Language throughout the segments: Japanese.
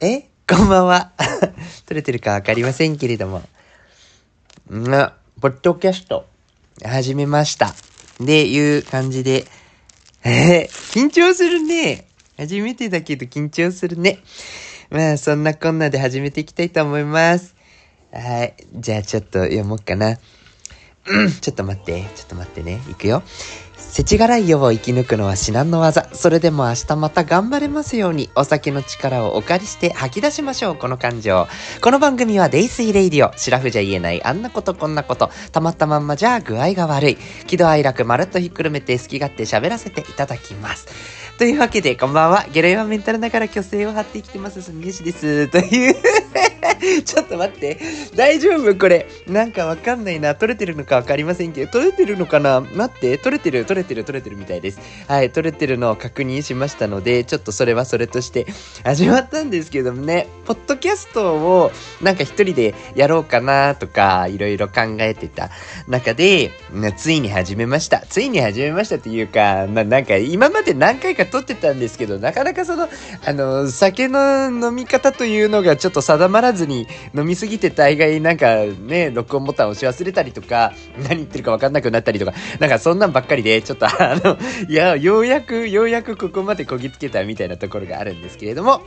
え？こんばんは。撮れてるかわかりませんけれども。んポッドキャスト、始めました。で、いう感じで、えー、緊張するね。初めてだけど緊張するね。まあ、そんなこんなで始めていきたいと思います。はい。じゃあちょっと読もうかな。うん、ちょっと待って、ちょっと待ってね。いくよ。世知辛い世を生き抜くのは至難の技。それでも明日また頑張れますように、お酒の力をお借りして吐き出しましょう、この感情。この番組はデイスイレイディオ。シラフじゃ言えない、あんなことこんなこと。たまったまんまじゃ具合が悪い。喜怒哀楽まるっとひっくるめて好き勝手喋らせていただきます。というわけで、こんばんは。ゲロイワメンタルながら虚勢を張って生きてます、すみよしです。という ちょっと待って。大丈夫これ。なんかわかんないな。撮れてるのかわかりませんけど、撮れてるのかな？待って。撮れてる、撮れてる、撮れてるみたいです。はい、撮れてるのを確認しましたので、ちょっとそれはそれとして 始まったんですけどもね、ポッドキャストをなんか一人でやろうかなとか、いろいろ考えてた中で、ついに始めました。ついに始めましたっていうか、まあなんか今まで何回か撮ってたんですけど、なかなかその、あの、酒の飲み方というのがちょっと定まらずに飲みすぎて大概なんかね、録音ボタン押し忘れたりとか、何言ってるかわかんなくなったりとか、なんかそんなんばっかりで、ちょっとあの、いや、ようやく、ようやくここまでこぎつけたみたいなところがあるんですけれども、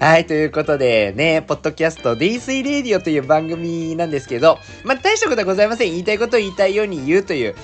はい、ということでね、ポッドキャスト、デイスイレディオという番組なんですけど、まあ、大したことはございません。言いたいことを言いたいように言うという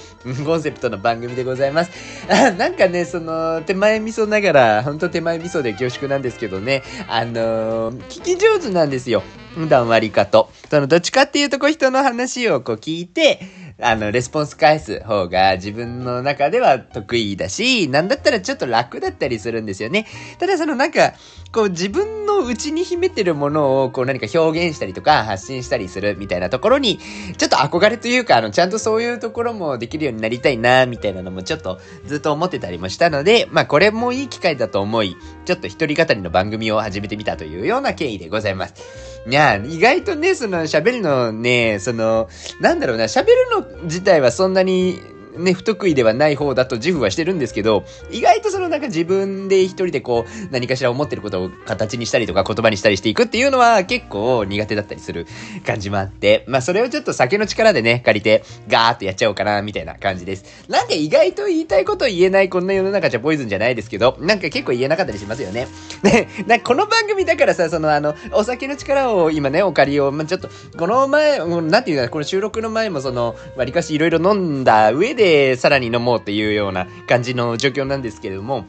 コンセプトの番組でございます。あなんかね、その、手前味噌ながら、ほんと手前味噌で恐縮なんですけどね、あのー、聞き上手なんですよ。普段割りかと。その、どっちかっていうと、こう人の話をこう聞いて、あの、レスポンス返す方が自分の中では得意だし、なんだったらちょっと楽だったりするんですよね。ただそのなんか、こう自分の内に秘めてるものをこう何か表現したりとか発信したりするみたいなところに、ちょっと憧れというか、あの、ちゃんとそういうところもできるようになりたいな、みたいなのもちょっとずっと思ってたりもしたので、まあこれもいい機会だと思い、ちょっと一人語りの番組を始めてみたというような経緯でございます。いや、意外とね、その喋るのね、その、なんだろうな、喋るの自体はそんなにね、不得意ではない方だと自負はしてるんですけど、意外とそのなんか自分で一人でこう、何かしら思ってることを形にしたりとか言葉にしたりしていくっていうのは結構苦手だったりする感じもあって、まあそれをちょっと酒の力でね、借りてガーってやっちゃおうかな、みたいな感じです。なんか意外と言いたいこと言えないこんな世の中じゃポイズンじゃないですけど、なんか結構言えなかったりしますよね。ね、なこの番組だからさ、そのあの、お酒の力を今ね、お借りを、まあ、ちょっと、この前、なんていうか、この収録の前もその、わりかしいろいろ飲んだ上で、で、さらに飲もうっていうような感じの状況なんですけれども、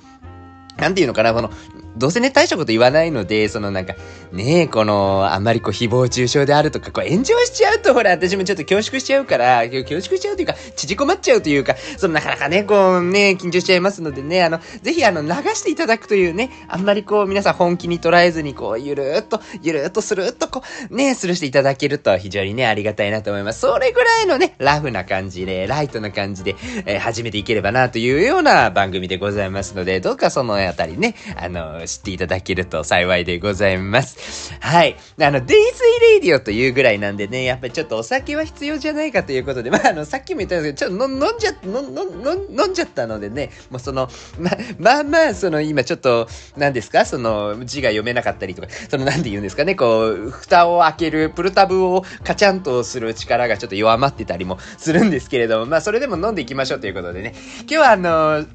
なんていうのかな、この、どうせね、大したこと言わないので、そのなんか、ねえ、この、あんまりこう、誹謗中傷であるとか、こう、炎上しちゃうと、ほら、私もちょっと恐縮しちゃうから、恐縮しちゃうというか、縮こまっちゃうというか、そのなかなかね、こう、ね、緊張しちゃいますのでね、あの、ぜひあの、流していただくというね、あんまりこう、皆さん本気に捉えずに、こう、ゆるーっと、ゆるーっとするっと、こう、ね、するしていただけると、非常にね、ありがたいなと思います。それぐらいのね、ラフな感じで、ライトな感じで、えー、始めていければな、というような番組でございますので、どうかそのあたりね、あの、知っていただけると幸いでございます。はい。あの、デイズイレイディオというぐらいなんでね、やっぱりちょっとお酒は必要じゃないかということで、まあ、あの、さっきも言ったんですけど、ちょっと飲んじゃ、飲んじゃったのでね、もうその、ま、まあまあ、その今ちょっと、何ですか？その、字が読めなかったりとか、その、なんて言うんですかね、こう、蓋を開ける、プルタブをカチャンとする力がちょっと弱まってたりもするんですけれども、まあ、それでも飲んでいきましょうということでね、今日はあの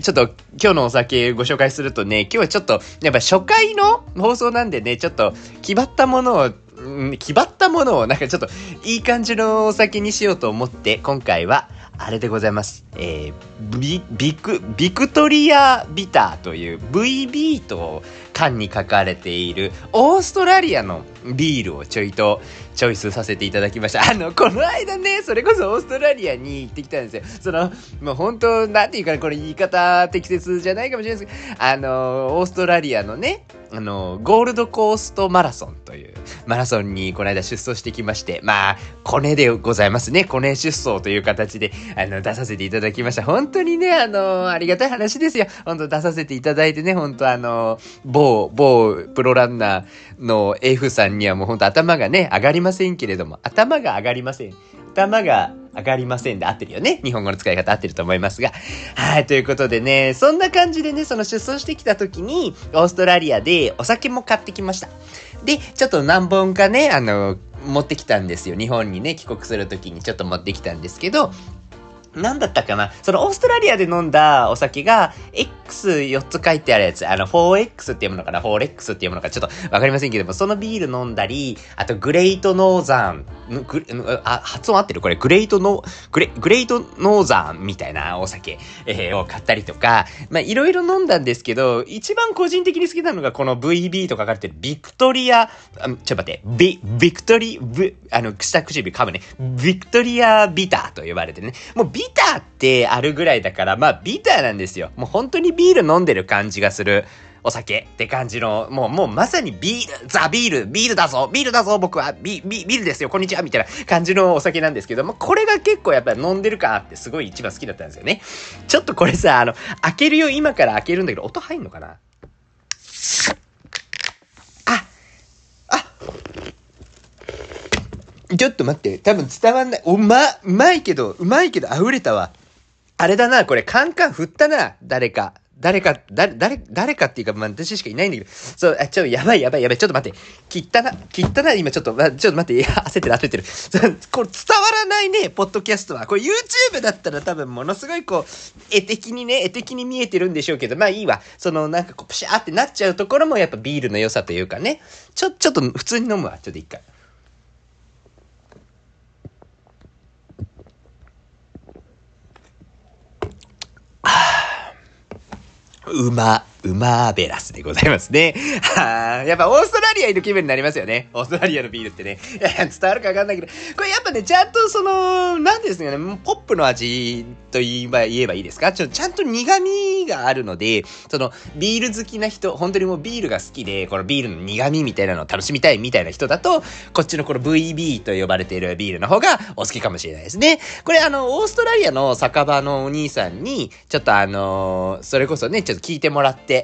ちょっと今日のお酒ご紹介するとね、今日はちょっと、やっぱ初回の放送なんでね、ちょっと決まったものを、うん、気張ったものをなんかちょっといい感じのお酒にしようと思って、今回はあれでございます。えー、ビ、ビク、ビクトリアビターという VB と缶に書かれているオーストラリアのビールをちょいとチョイスさせていただきました。あの、この間ね、それこそオーストラリアに行ってきたんですよ。その、もう本当、なんていうかな、これ言い方適切じゃないかもしれないですけど、あの、オーストラリアのね、あの、ゴールドコーストマラソンというマラソンにこの間出走してきまして、まあ、コネでございますね。コネ出走という形で、あの、出させていただきました。本当にね、あの、ありがたい話ですよ。本当出させていただいてね、本当あの、某某、某プロランナーの F さんにはもうほんと頭がね、上がりませんけれども、頭が上がりません。頭が上がりませんで合ってるよね。日本語の使い方合ってると思いますが。はい、ということでね、そんな感じでね、その出走してきた時に、オーストラリアでお酒も買ってきました。で、ちょっと何本かね、あの、持ってきたんですよ。日本にね、帰国する時にちょっと持ってきたんですけど、なんだったかなそのオーストラリアで飲んだお酒が X4 つ書いてあるやつ、あの 4X っていうものかな ?4X っていうものかちょっとわかりませんけども、そのビール飲んだり、あとグレイトノーザン、グあ、発音合ってる？これグレイトノーグレ、グレイトノーザンみたいなお酒、えー、を買ったりとか、まあいろいろ飲んだんですけど、一番個人的に好きなのがこの VB と書かれてるビクトリア、あちょっと待って、ビ、ビクトリ、ビ、あの、下唇噛むね。ビクトリアビターと呼ばれてね。もうビターってあるぐらいだから、まあビターなんですよ。もう本当にビール飲んでる感じがする。お酒って感じの、もう、もうまさにビール、ザ・ビール、ビールだぞ、ビールだぞ、僕は、ビ、ビ、ビールですよ、こんにちは、みたいな感じのお酒なんですけども、これが結構やっぱり飲んでるかってすごい一番好きだったんですよね。ちょっとこれさ、あの、開けるよ、今から開けるんだけど、音入んのかな？あ、あ、ちょっと待って。多分伝わんない。おま、うまいけど、うまいけど溢れたわ。あれだな、これカンカン振ったな、誰か。誰か、誰、誰、誰かっていうか、まあ、私しかいないんだけど、そう、あ、ちょ、やばいやばいやばい、ちょっと待って、切ったな、切ったな、今ちょっと、ま、ちょっと待って、焦ってる焦ってる。これ伝わらないね、ポッドキャストは。これ YouTube だったら多分ものすごいこう、絵的にね、絵的に見えてるんでしょうけど、まあいいわ。その、なんかこう、プシャーってなっちゃうところもやっぱビールの良さというかね、ちょ、ちょっと普通に飲むわ、ちょっと一回。うま、うまーベラスでございますね。はあ、やっぱオーストラリアいる気分になりますよね。オーストラリアのビールってね。伝わるかわかんないけど、これやっぱね、ちゃんとその、なんですかね、ポップの味と言えば言えばいいですか？ちょちゃんと苦味があるので、その、ビール好きな人、本当にもうビールが好きで、このビールの苦味みたいなのを楽しみたいみたいな人だと、こっちのこの VB と呼ばれているビールの方がお好きかもしれないですね。これあの、オーストラリアの酒場のお兄さんに、ちょっとあのそれこそね、ちょっと聞いてもらって、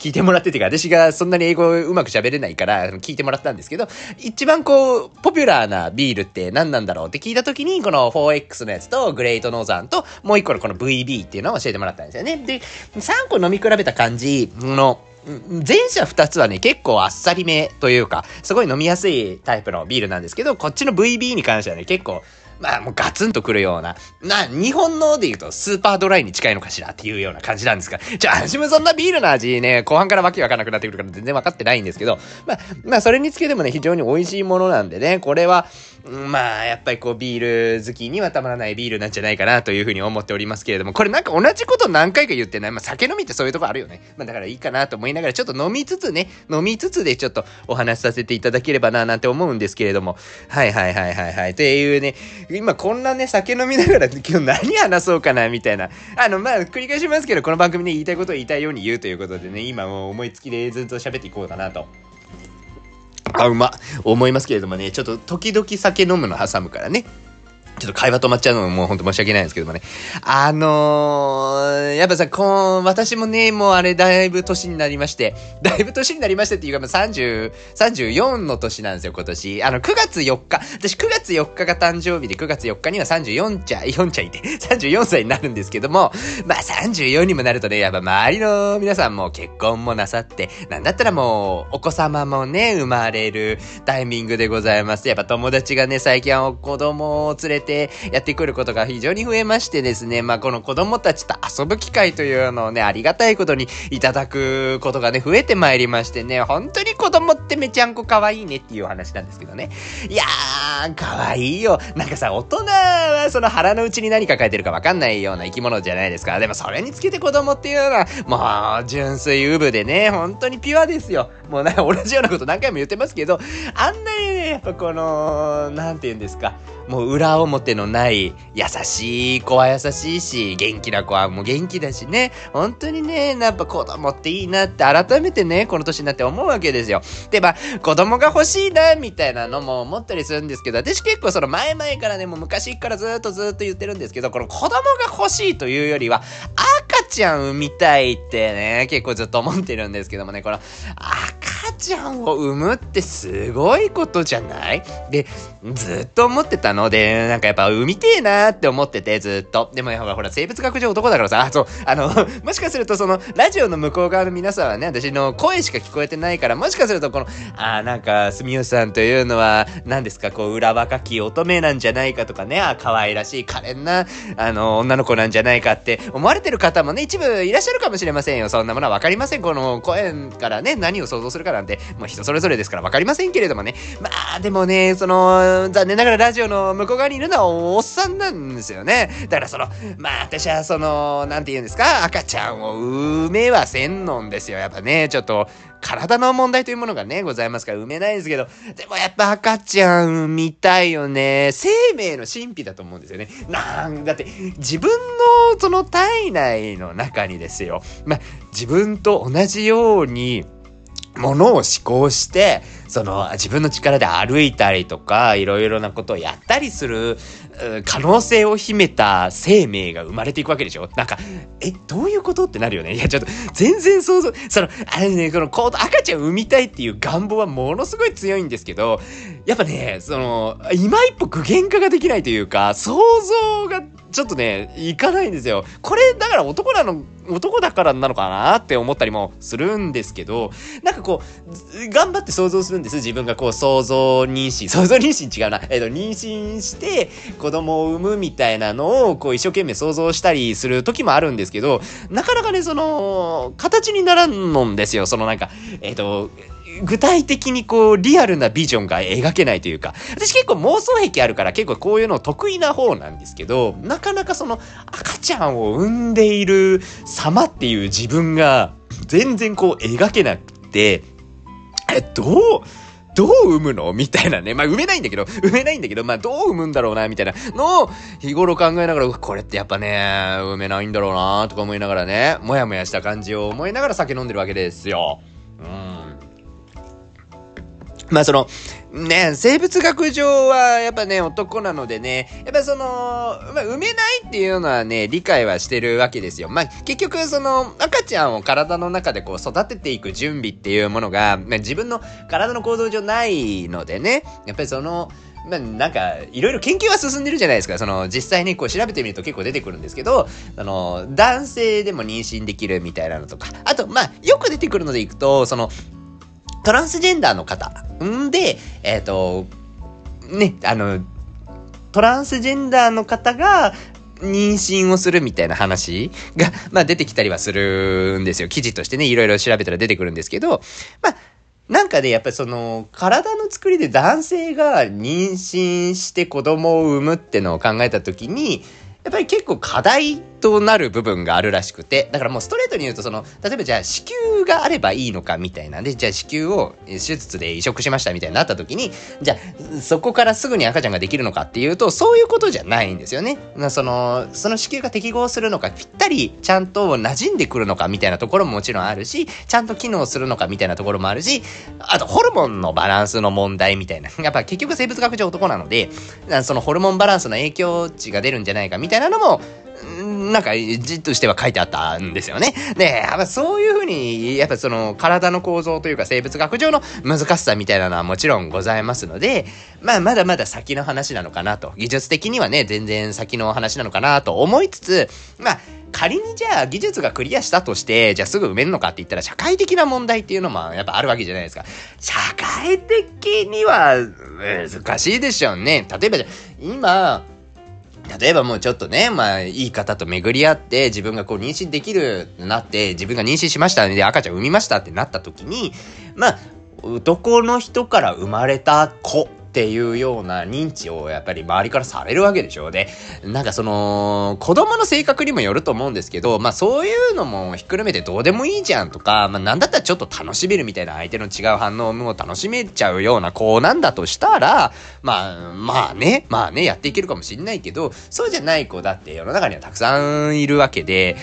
聞いてもらっててか、私がそんなに英語うまく喋れないから聞いてもらったんですけど、一番こう、ポピュラーなビールって何なんだろうって聞いた時に、この 4X のやつとグレートノーザンと、もう一個のこの VB っていうのを教えてもらったんですよね。で、3個飲み比べた感じの、前者2つはね、結構あっさりめというか、すごい飲みやすいタイプのビールなんですけど、こっちの VB に関してはね、結構まあもうガツンとくるような、な、日本ので言うとスーパードライに近いのかしらっていうような感じなんですが、じゃあ私もそんなビールの味ね、後半からわけわかなくなってくるから全然わかってないんですけど、まあ、まあそれにつけてもね、非常に美味しいものなんでね、これは、まあ、やっぱりこう、ビール好きにはたまらないビールなんじゃないかなというふうに思っておりますけれども、これなんか同じこと何回か言ってない。まあ、酒飲みってそういうとこあるよね。まあ、だからいいかなと思いながら、ちょっと飲みつつね、飲みつつでちょっとお話しさせていただければな、なんて思うんですけれども。はいはいはいはいはい。というね、今こんなね、酒飲みながら今日何話そうかな、みたいな。あの、まあ、繰り返しますけど、この番組で言いたいことを言いたいように言うということでね、今もう思いつきでずっと喋っていこうかなと。あ、うま。思いますけれどもね、ちょっと時々酒飲むの挟むからね。ちょっと会話止まっちゃうのももうほんと申し訳ないんですけどもね。あのー、やっぱさ、こう、私もね、もうあれだいぶ年になりまして、だいぶ年になりましてっていうか、まあ、30、34の年なんですよ、今年。あの、9月4日。私9月4日が誕生日で、9月4日には34茶、4茶いて、34歳になるんですけども、まあ34にもなるとね、やっぱ周りの皆さんも結婚もなさって、なんだったらもう、お子様もね、生まれるタイミングでございます。やっぱ友達がね、最近は子供を連れて、てやってくることが非常に増えましてですね、まあ、この子供たちと遊ぶ機会というのをね、ありがたいことにいただくことがね、増えてまいりましてね、本当に子供ってめちゃんこ可愛いねっていう話なんですけどね。いやー、可愛いよ。なんかさ、大人はその腹の内に何抱えてるかわかんないような生き物じゃないですか。でもそれにつけて子供っていうのは、もう、純粋ウブでね、本当にピュアですよ。もうな、同じようなこと何回も言ってますけど、あんなにね、やっぱこの、なんて言うんですか、もう裏表のない優しい子は優しいし、元気な子はもう元気だしね。本当にね、やっぱ子供っていいなって改めてね、この年になって思うわけですよ。で、まあ、子供が欲しいな、みたいなのも思ったりするんですけど、私結構その前々からね、もう昔からずっとずっと言ってるんですけど、この子供が欲しいというよりは、赤ちゃん産みたいってね、結構ずっと思ってるんですけどもね、この赤ちゃんを産むってすごいことじゃない？で、ずっと思ってたので、なんかやっぱ産みてえなーって思ってて、ずっと。でもほら、ほら、生物学上男だからさ、あ、そう、あの、もしかするとその、ラジオの向こう側の皆さんはね、私の声しか聞こえてないから、もしかするとこの、あ、なんか、住吉さんというのは、何ですか、こう、裏若き乙女なんじゃないかとかね、あ、可愛らしい、可憐な、あの、女の子なんじゃないかって思われてる方もね、一部いらっしゃるかもしれませんよ。そんなものはわかりません。この声からね、何を想像するかなんて、もう人それぞれですからわかりませんけれどもね。まあ、でもね、その、ん残念ながらラジオの向こう側にいるのはおっさんなんですよね。だからその、まあ、私はその、なんて言うんですか、赤ちゃんを産めはせんのんですよ。やっぱね、ちょっと、体の問題というものがね、ございますから産めないですけど、でもやっぱ赤ちゃん産みたいよね。生命の神秘だと思うんですよね。なんだって、自分のその体内の中にですよ。まあ、自分と同じように、ものを思考して、その自分の力で歩いたりとか、いろいろなことをやったりする可能性を秘めた生命が生まれていくわけでしょ？なんか、え、どういうことってなるよね？いや、ちょっと、全然想像、その、あれね、この、赤ちゃん産みたいっていう願望はものすごい強いんですけど、やっぱね、その、今一歩具現化ができないというか、想像がちょっとね、いかないんですよ。これ、だから男なの、男だからなのかなって思ったりもするんですけど、なんかこう、頑張って想像するんです。自分がこう、想像妊娠、想像妊娠違うな。えっ、と、妊娠して、子供を産むみたいなのを、こう、一生懸命想像したりする時もあるんですけど、なかなかね、その、形にならんのんですよ。そのなんか、えっ、と、具体的にこう、リアルなビジョンが描けないというか、私結構妄想癖あるから結構こういうの得意な方なんですけど、なかなかその赤ちゃんを産んでいる様っていう自分が全然こう描けなくて、え、どう、どう産むの？みたいなね。まあ、産めないんだけど、産めないんだけど、まあ、どう産むんだろうな、みたいなのを日頃考えながら、これってやっぱね、産めないんだろうな、とか思いながらね、もやもやした感じを思いながら酒飲んでるわけですよ。うん。まあその、ね、生物学上はやっぱね、男なのでね、やっぱその、まあ、産めないっていうのはね、理解はしてるわけですよ。まあ、結局その、赤ちゃんを体の中でこう育てていく準備っていうものが、まあ、自分の体の行動上ないのでね、やっぱりその、まあ、なんか、いろいろ研究は進んでるじゃないですか。その、実際にこう調べてみると結構出てくるんですけど、あの、男性でも妊娠できるみたいなのとか、あと、まあ、よく出てくるのでいくと、その、トランスジェンダーの方。んで、えっ、ー、と、ね、あの、トランスジェンダーの方が、妊娠をするみたいな話が、まあ出てきたりはするんですよ。記事としてね、いろいろ調べたら出てくるんですけど、まあ、なんかね、やっぱりその、体の作りで男性が妊娠して子供を産むってのを考えたときに、やっぱり結構課題となる部分があるらしくて、だからもうストレートに言うと、その、例えばじゃあ子宮があればいいのかみたいなん。で、じゃあ子宮を手術で移植しましたみたいになった時に、じゃあそこからすぐに赤ちゃんができるのかっていうと、そういうことじゃないんですよね。その、その子宮が適合するのか、ぴったりちゃんと馴染んでくるのかみたいなところももちろんあるし、ちゃんと機能するのかみたいなところもあるし、あとホルモンのバランスの問題みたいな。やっぱ結局生物学上男なので、そのホルモンバランスの影響値が出るんじゃないかみたいなのも、なんか、じっとしては書いてあったんですよね。で、やっぱそういうふうに、やっぱその体の構造というか生物学上の難しさみたいなのはもちろんございますので、まあまだまだ先の話なのかなと。技術的にはね、全然先の話なのかなと思いつつ、まあ、仮にじゃあ技術がクリアしたとして、じゃあすぐ埋めるのかって言ったら社会的な問題っていうのもやっぱあるわけじゃないですか。社会的には難しいでしょうね。例えばじゃあ今、例えばもうちょっとね、まあ、いい方と巡り合って、自分がこう妊娠できるってなって、自分が妊娠しましたで赤ちゃん産みましたってなった時に、まあ、男の人から生まれた子っていうような認知をやっぱり周りからされるわけでしょで、なんかその、子供の性格にもよると思うんですけど、まあそういうのもひっくるめてどうでもいいじゃんとか、まあなんだったらちょっと楽しめるみたいな相手の違う反応も楽しめちゃうような子なんだとしたら、まあ、まあね、まあね、やっていけるかもしんないけど、そうじゃない子だって世の中にはたくさんいるわけで、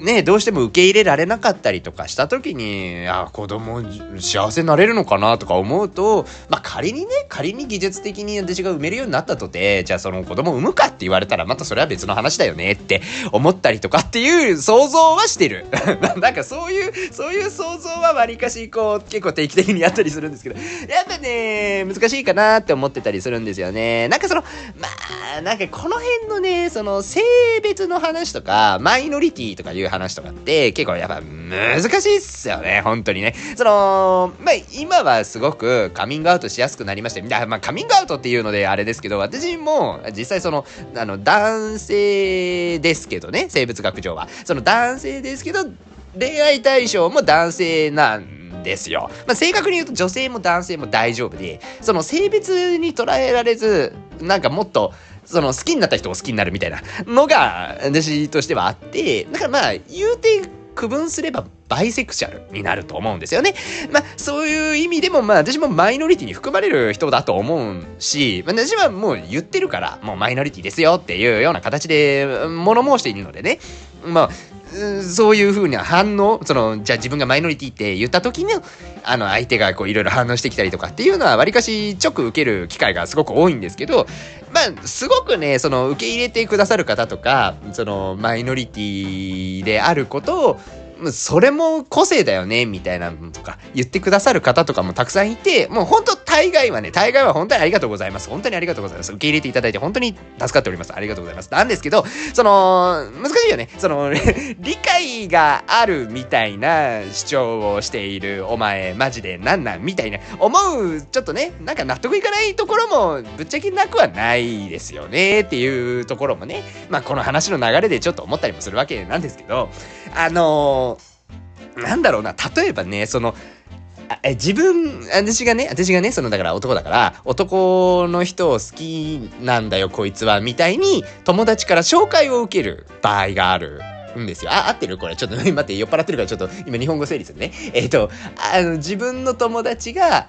ね、どうしても受け入れられなかったりとかした時に、あ、子供幸せになれるのかなとか思うと、まあ、仮にね、仮に技術的に私が産めるようになったとて、じゃあその子供産むかって言われたら、またそれは別の話だよねって思ったりとかっていう想像はしてる。なんかそういう、そういう想像はわりかし、こう、結構定期的にやったりするんですけど、やっぱね、難しいかなって思ってたりするんですよね。なんかその、まあ、なんかこの辺のね、その性別の話とか、マイノリティとかいう話とかって結構やっぱ難しいっすよね、本当にね。その、まあ、今はすごくカミングアウトしやすくなりました。まあ、カミングアウトっていうのであれですけど、私も実際その、あの、男性ですけどね、生物学上は。その男性ですけど、恋愛対象も男性なんですよ。まあ、正確に言うと女性も男性も大丈夫で、その性別に捉えられず、なんかもっと、その好きになった人を好きになるみたいなのが私としてはあって、だからまあ言うて区分すればバイセクシャルになると思うんですよね。まあそういう意味でもまあ私もマイノリティに含まれる人だと思うし、まあ、私はもう言ってるからもうマイノリティですよっていうような形で物申しているのでね。まあそういう風な反応、その、じゃあ自分がマイノリティって言った時に、あの、相手がこういろいろ反応してきたりとかっていうのは、わりかし直受ける機会がすごく多いんですけど、まあ、すごくね、その、受け入れてくださる方とか、その、マイノリティであることを、それも個性だよね、みたいなのとか言ってくださる方とかもたくさんいて、もう本当大概はね、大概は本当にありがとうございます。本当にありがとうございます。受け入れていただいて本当に助かっております。ありがとうございます。なんですけど、その、難しいよね。その、理解があるみたいな主張をしているお前、マジでなんなん？みたいな、思う、ちょっとね、なんか納得いかないところもぶっちゃけなくはないですよねっていうところもね、まあこの話の流れでちょっと思ったりもするわけなんですけど、あのーなんだろうな、例えばね、その、え自分、私がね、私がね、そのだから男だから、男の人を好きなんだよ、こいつは、みたいに、友達から紹介を受ける場合がある。んですよ。あ、合ってる？これ。ちょっと待って、酔っ払ってるからちょっと今日本語整理するね。えっ、ー、と、あの、自分の友達が、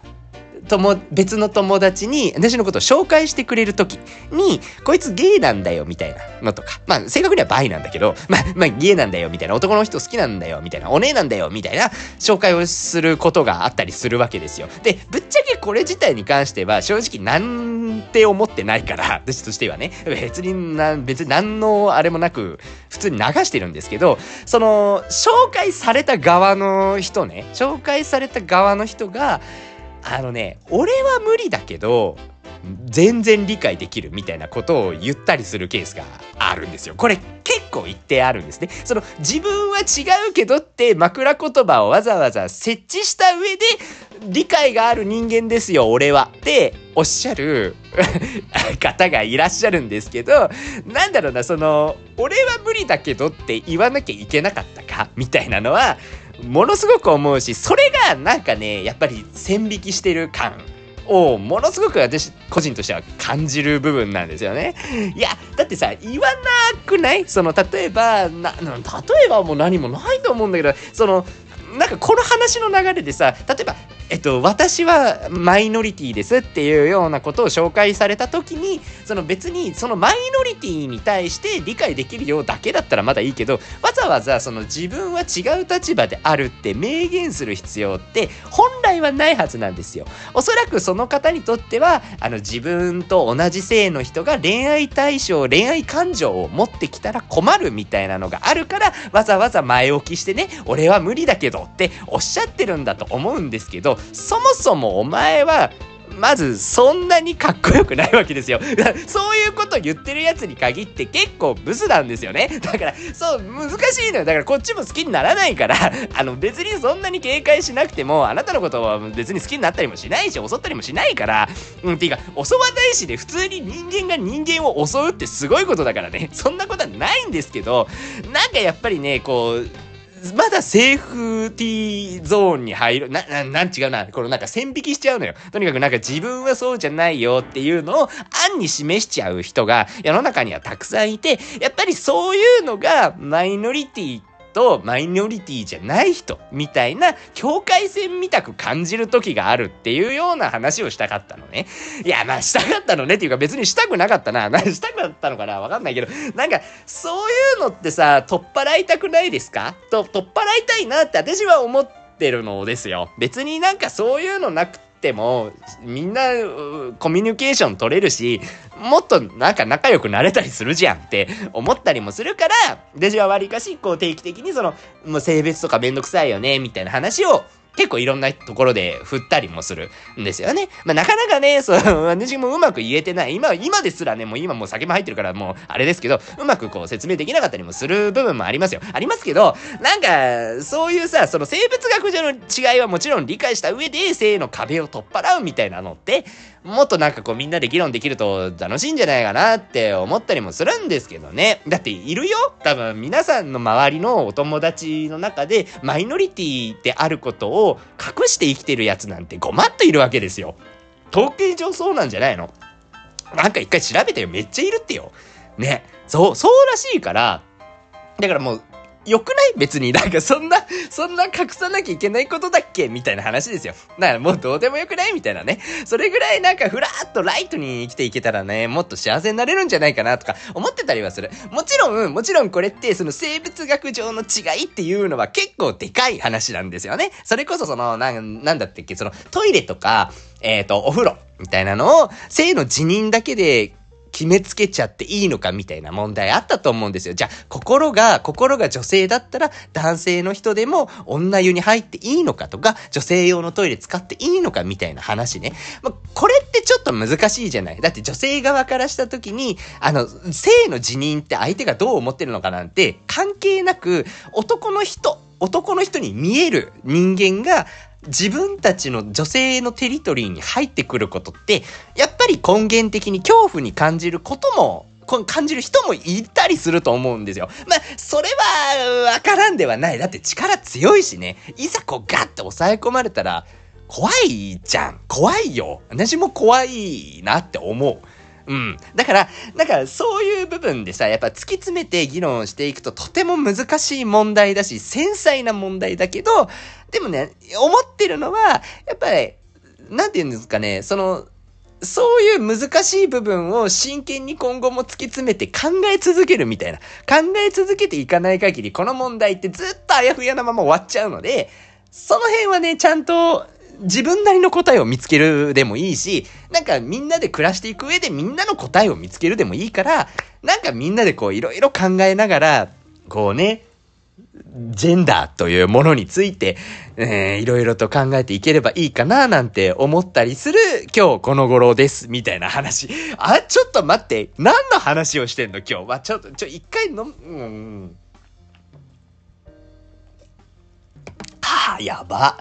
友別の友達に私のことを紹介してくれる時にこいつゲイなんだよみたいなのとかまあ正確にはバイなんだけどまあまあゲイなんだよみたいな男の人好きなんだよみたいなお姉なんだよみたいな紹介をすることがあったりするわけですよ。でぶっちゃけこれ自体に関しては正直なんて思ってないから 私としてはね別にな別に何のあれもなく普通に流してるんですけどその紹介された側の人ね紹介された側の人があのね俺は無理だけど全然理解できるみたいなことを言ったりするケースがあるんですよ。これ結構言ってあるんですね。その自分は違うけどって枕言葉をわざわざ設置した上で理解がある人間ですよ、俺は。っておっしゃる 方がいらっしゃるんですけど、なんだろうな、その、俺は無理だけどって言わなきゃいけなかったかみたいなのは、ものすごく思うし、それがなんかね、やっぱり線引きしてる感をものすごく私個人としては感じる部分なんですよね。いや、だってさ、言わなくない？その、例えば、な、例えばもう何もないと思うんだけど、その、なんかこの話の流れでさ、例えば、えっと、私はマイノリティですっていうようなことを紹介された時にその別にそのマイノリティに対して理解できるようだけだったらまだいいけどわざわざその自分は違う立場であるって明言する必要って本来はないはずなんですよ。おそらくその方にとってはあの自分と同じ性の人が恋愛対象恋愛感情を持ってきたら困るみたいなのがあるからわざわざ前置きしてね俺は無理だけどっておっしゃってるんだと思うんですけどそもそもお前はまずそんなにかっこよくないわけですよ。そういうこと言ってるやつに限って結構ブスなんですよね。だからそう難しいのよ。だからこっちも好きにならないから あの別にそんなに警戒しなくてもあなたのことは別に好きになったりもしないし襲ったりもしないからうんっていうか襲わないしで普通に人間が人間を襲うってすごいことだからね。そんなことはないんですけどなんかやっぱりねこうまだセーフティーゾーンに入る、な、な、なん違うな。このなんか線引きしちゃうのよ。とにかくなんか自分はそうじゃないよっていうのを暗に示しちゃう人が世の中にはたくさんいて、やっぱりそういうのがマイノリティとマイノリティじゃない人みたいな境界線みたく感じる時があるっていうような話をしたかったのね。いや、まあしたかったのねっていうか別にしたくなかったな。何 したかったのかなわかんないけど、なんかそういうのってさ、取っ払いたくないですか？と、取っ払いたいなって私は思ってるのですよ。別になんかそういうのなくて、ってもみんなコミュニケーション取れるしもっとなんか仲良くなれたりするじゃんって思ったりもするから私はわりかしこう定期的にそのもう性別とかめんどくさいよねみたいな話を結構いろんなところで振ったりもするんですよね。まあ、なかなかね、その、私もうまく言えてない。今、今ですらね、もう今もう酒も入ってるからもうあれですけど、うまくこう説明できなかったりもする部分もありますよ。ありますけど、なんか、そういうさ、その生物学上の違いはもちろん理解した上で性の壁を取っ払うみたいなのって、もっとなんかこうみんなで議論できると楽しいんじゃないかなって思ったりもするんですけどね。だっているよ多分皆さんの周りのお友達の中でマイノリティであることを隠して生きてるやつなんてごまっといるわけですよ。統計上そうなんじゃないの？なんか一回調べてよ。めっちゃいるってよ。ね。そう、そうらしいから、だからもう良くない？別に。なんかそんな、そんな隠さなきゃいけないことだっけ？みたいな話ですよ。だからもうどうでもよくない？みたいなね。それぐらいなんかふらーっとライトに生きていけたらね、もっと幸せになれるんじゃないかなとか思ってたりはする。もちろん、もちろんこれってその生物学上の違いっていうのは結構でかい話なんですよね。それこそその、なん、なんだってっけ、そのトイレとか、えっ、ー、と、お風呂みたいなのを性の辞任だけで決めつけちゃっていいのかみたいな問題あったと思うんですよ。じゃあ、心が、心が女性だったら男性の人でも女湯に入っていいのかとか、女性用のトイレ使っていいのかみたいな話ね。まあ、これってちょっと難しいじゃない。だって女性側からした時に、あの、性の辞任って相手がどう思ってるのかなんて関係なく、男の人、男の人に見える人間が自分たちの女性のテリトリーに入ってくることって、やっぱり根源的に恐怖に感じることも感じる人もいたりすると思うんですよ。まあ、それは、わからんではない。だって力強いしね。いざこうガッと抑え込まれたら、怖いじゃん。怖いよ。私も怖いなって思う。うん。だから、だからそういう部分でさ、やっぱ突き詰めて議論していくととても難しい問題だし、繊細な問題だけど、でもね、思ってるのは、やっぱり、なんて言うんですかね、その、そういう難しい部分を真剣に今後も突き詰めて考え続けるみたいな。考え続けていかない限り、この問題ってずっとあやふやなまま終わっちゃうので、その辺はね、ちゃんと自分なりの答えを見つけるでもいいし、なんかみんなで暮らしていく上でみんなの答えを見つけるでもいいから、なんかみんなでこういろいろ考えながら、こうね、ジェンダーというものについて、えー、いろいろと考えていければいいかななんて思ったりする今日この頃です、みたいな話。あ、ちょっと待って、何の話をしてんの今日？は。ちょっと、ちょ、一回の、うん。はあ、やば。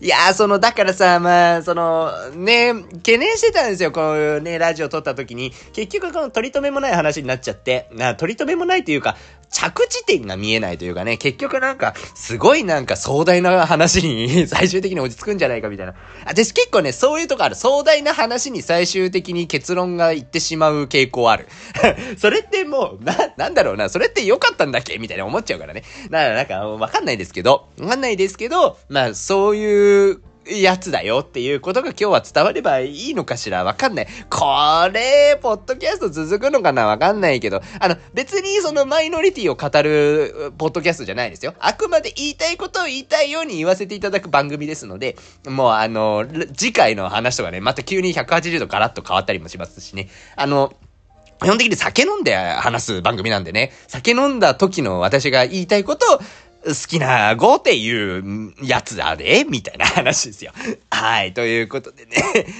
いやー、その、だからさ、まあ、その、ね、懸念してたんですよ。こういうね、ラジオ撮った時に。結局、この取り留めもない話になっちゃって。な、取り留めもないというか、着地点が見えないというかね、結局なんか、すごいなんか壮大な話に 最終的に落ち着くんじゃないかみたいな。私結構ね、そういうとこある。壮大な話に最終的に結論がいってしまう傾向ある。それってもう、な、なんだろうな、それって良かったんだっけみたいな思っちゃうからね。だからなんか、わかんないですけど、わかんないですけど、まあ、そういう、やつだよっていうことが今日は伝わればいいのかしらわかんない。これ、ポッドキャスト続くのかなわかんないけど、あの、別にそのマイノリティを語るポッドキャストじゃないですよ。あくまで言いたいことを言いたいように言わせていただく番組ですので、もうあの、次回の話とかね、また急に180度ガラッと変わったりもしますしね。あの、基本的に酒飲んで話す番組なんでね、酒飲んだ時の私が言いたいことを好きな子っていうやつだで、みたいな話ですよ。はい、ということでね。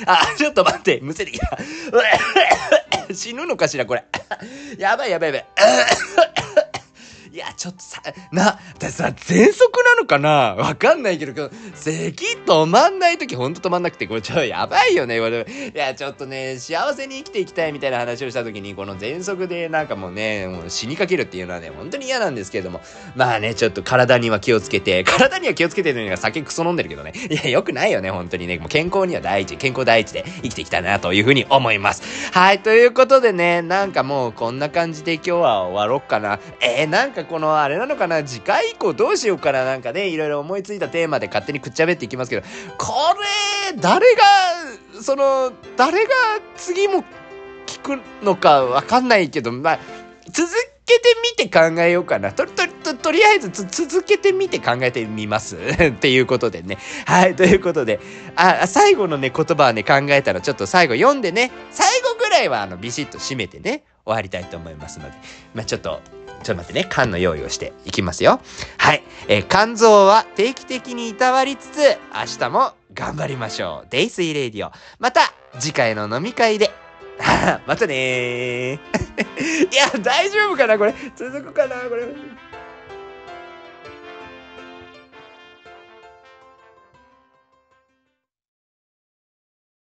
あ、ちょっと待って、むせてきた。死ぬのかしら、これ。やばいやばいやばい。いや、ちょっとさ、な、ださ、喘息なのかな？わかんないけど、咳止まんない時ほんと止まんなくて、これちょ、やばいよね、これ。いや、ちょっとね、幸せに生きていきたいみたいな話をした時に、この喘息でなんかもうね、もう死にかけるっていうのはね、本当に嫌なんですけれども。まあね、ちょっと体には気をつけて、体には気をつけてるのには酒クソ飲んでるけどね。いや、よくないよね、本当にね。もう健康には第一、健康第一で生きていきたいなというふうに思います。はい、ということでね、なんかもうこんな感じで今日は終わろっかな。えー、なんかかこのあれなのかな次回以降どうしようかななんかねいろいろ思いついたテーマで勝手にくっちゃべっていきますけどこれ誰がその誰が次も聞くのかわかんないけどまあ続けてみて考えようかな。と、と、と、とりあえず続けてみて考えてみます っていうことでね。はい、ということで、あ、最後のね、言葉はね、考えたらちょっと最後読んでね、最後ぐらいはあの、ビシッと締めてね、終わりたいと思いますので、まあ、ちょっと、ちょっと待ってね、缶の用意をしていきますよ。はい。えー、肝臓は定期的にいたわりつつ、明日も頑張りましょう。デイスイレイディオ。また次回の飲み会で。またね いや、大丈夫かなこれ。続くかなこれ。